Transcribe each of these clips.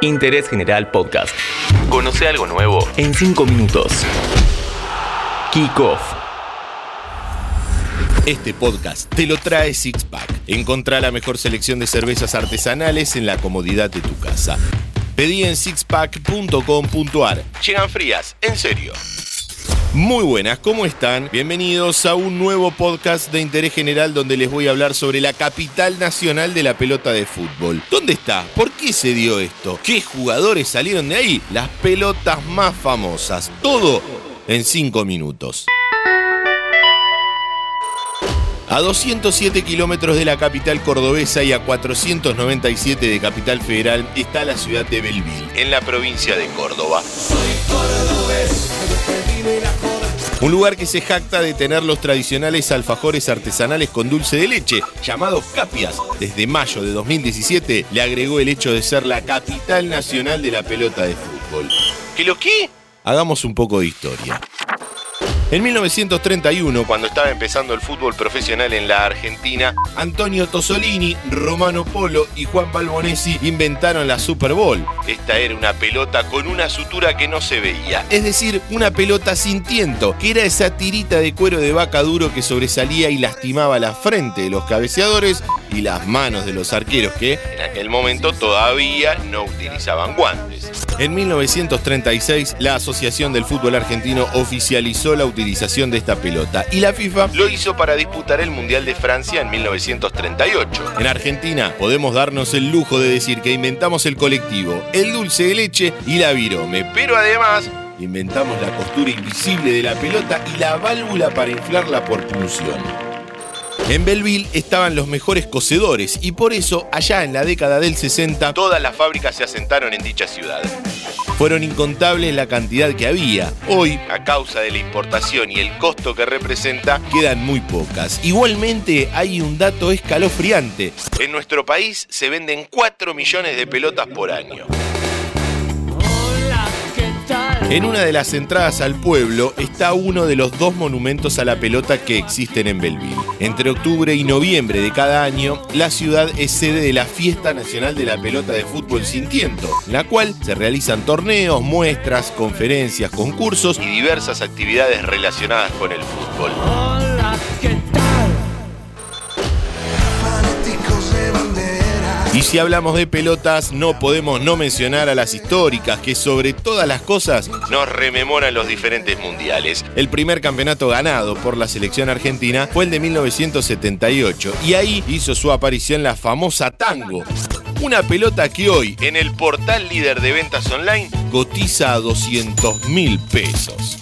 Interés General Podcast. Conoce algo nuevo en 5 minutos. Kick Off. Este podcast te lo trae Sixpack. Encontrá la mejor selección de cervezas artesanales en la comodidad de tu casa. Pedí en sixpack.com.ar. Llegan frías, en serio. Muy buenas, ¿cómo están? Bienvenidos a un nuevo podcast de interés general donde les voy a hablar sobre la capital nacional de la pelota de fútbol. ¿Dónde está? ¿Por qué se dio esto? ¿Qué jugadores salieron de ahí? Las pelotas más famosas. Todo en 5 minutos. A 207 kilómetros de la capital cordobesa y a 497 de Capital Federal está la ciudad de Belville, en la provincia de Córdoba. Un lugar que se jacta de tener los tradicionales alfajores artesanales con dulce de leche, llamados capias. Desde mayo de 2017 le agregó el hecho de ser la capital nacional de la pelota de fútbol. ¿Qué lo qué? Hagamos un poco de historia. En 1931, cuando estaba empezando el fútbol profesional en la Argentina, Antonio Tosolini, Romano Polo y Juan Balbonesi inventaron la Super Bowl. Esta era una pelota con una sutura que no se veía, es decir, una pelota sin tiento, que era esa tirita de cuero de vaca duro que sobresalía y lastimaba la frente de los cabeceadores y las manos de los arqueros que en aquel momento todavía no utilizaban guantes. En 1936, la Asociación del Fútbol Argentino oficializó la utilización de esta pelota y la FIFA lo hizo para disputar el Mundial de Francia en 1938. En Argentina podemos darnos el lujo de decir que inventamos el colectivo, el dulce de leche y la virome, pero además inventamos la costura invisible de la pelota y la válvula para inflarla por punción. En Belleville estaban los mejores cocedores y por eso allá en la década del 60 todas las fábricas se asentaron en dicha ciudad. Fueron incontables la cantidad que había. Hoy, a causa de la importación y el costo que representa, quedan muy pocas. Igualmente hay un dato escalofriante. En nuestro país se venden 4 millones de pelotas por año. En una de las entradas al pueblo está uno de los dos monumentos a la pelota que existen en Belleville. Entre octubre y noviembre de cada año, la ciudad es sede de la Fiesta Nacional de la Pelota de Fútbol Sin Tiento, en la cual se realizan torneos, muestras, conferencias, concursos y diversas actividades relacionadas con el fútbol. Y si hablamos de pelotas, no podemos no mencionar a las históricas, que sobre todas las cosas nos rememoran los diferentes mundiales. El primer campeonato ganado por la selección argentina fue el de 1978, y ahí hizo su aparición la famosa Tango. Una pelota que hoy, en el portal líder de ventas online, cotiza a 200 mil pesos.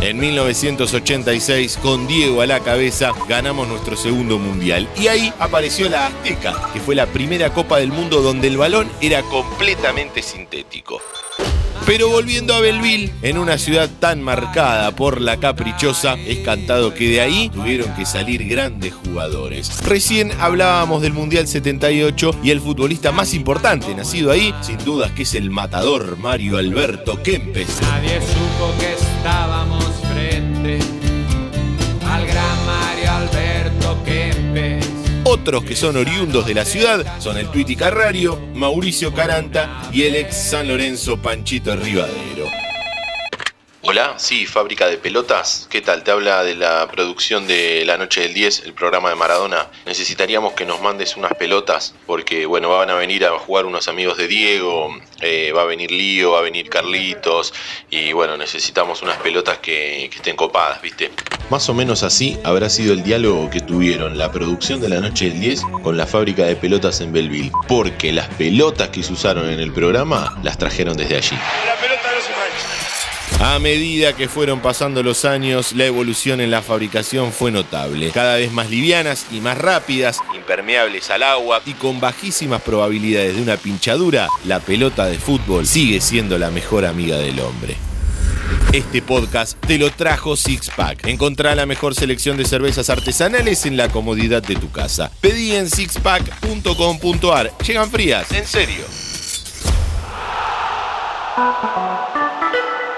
En 1986, con Diego a la cabeza, ganamos nuestro segundo mundial. Y ahí apareció la Azteca, que fue la primera Copa del Mundo donde el balón era completamente sintético. Pero volviendo a Belleville, en una ciudad tan marcada por la caprichosa, es cantado que de ahí tuvieron que salir grandes jugadores. Recién hablábamos del Mundial 78 y el futbolista más importante nacido ahí, sin dudas que es el matador Mario Alberto Kempes. Nadie supo Otros que son oriundos de la ciudad son el Tuiti Carrario, Mauricio Caranta y el ex San Lorenzo Panchito Rivadero. Hola, sí, fábrica de pelotas. ¿Qué tal? Te habla de la producción de La Noche del 10, el programa de Maradona. Necesitaríamos que nos mandes unas pelotas porque, bueno, van a venir a jugar unos amigos de Diego, eh, va a venir Lío, va a venir Carlitos y, bueno, necesitamos unas pelotas que, que estén copadas, ¿viste? Más o menos así habrá sido el diálogo que tuvieron la producción de La Noche del 10 con la fábrica de pelotas en Belleville, porque las pelotas que se usaron en el programa las trajeron desde allí. A medida que fueron pasando los años, la evolución en la fabricación fue notable. Cada vez más livianas y más rápidas, impermeables al agua y con bajísimas probabilidades de una pinchadura, la pelota de fútbol sigue siendo la mejor amiga del hombre. Este podcast te lo trajo Sixpack. Encontrá la mejor selección de cervezas artesanales en la comodidad de tu casa. Pedí en sixpack.com.ar. Llegan frías, en serio.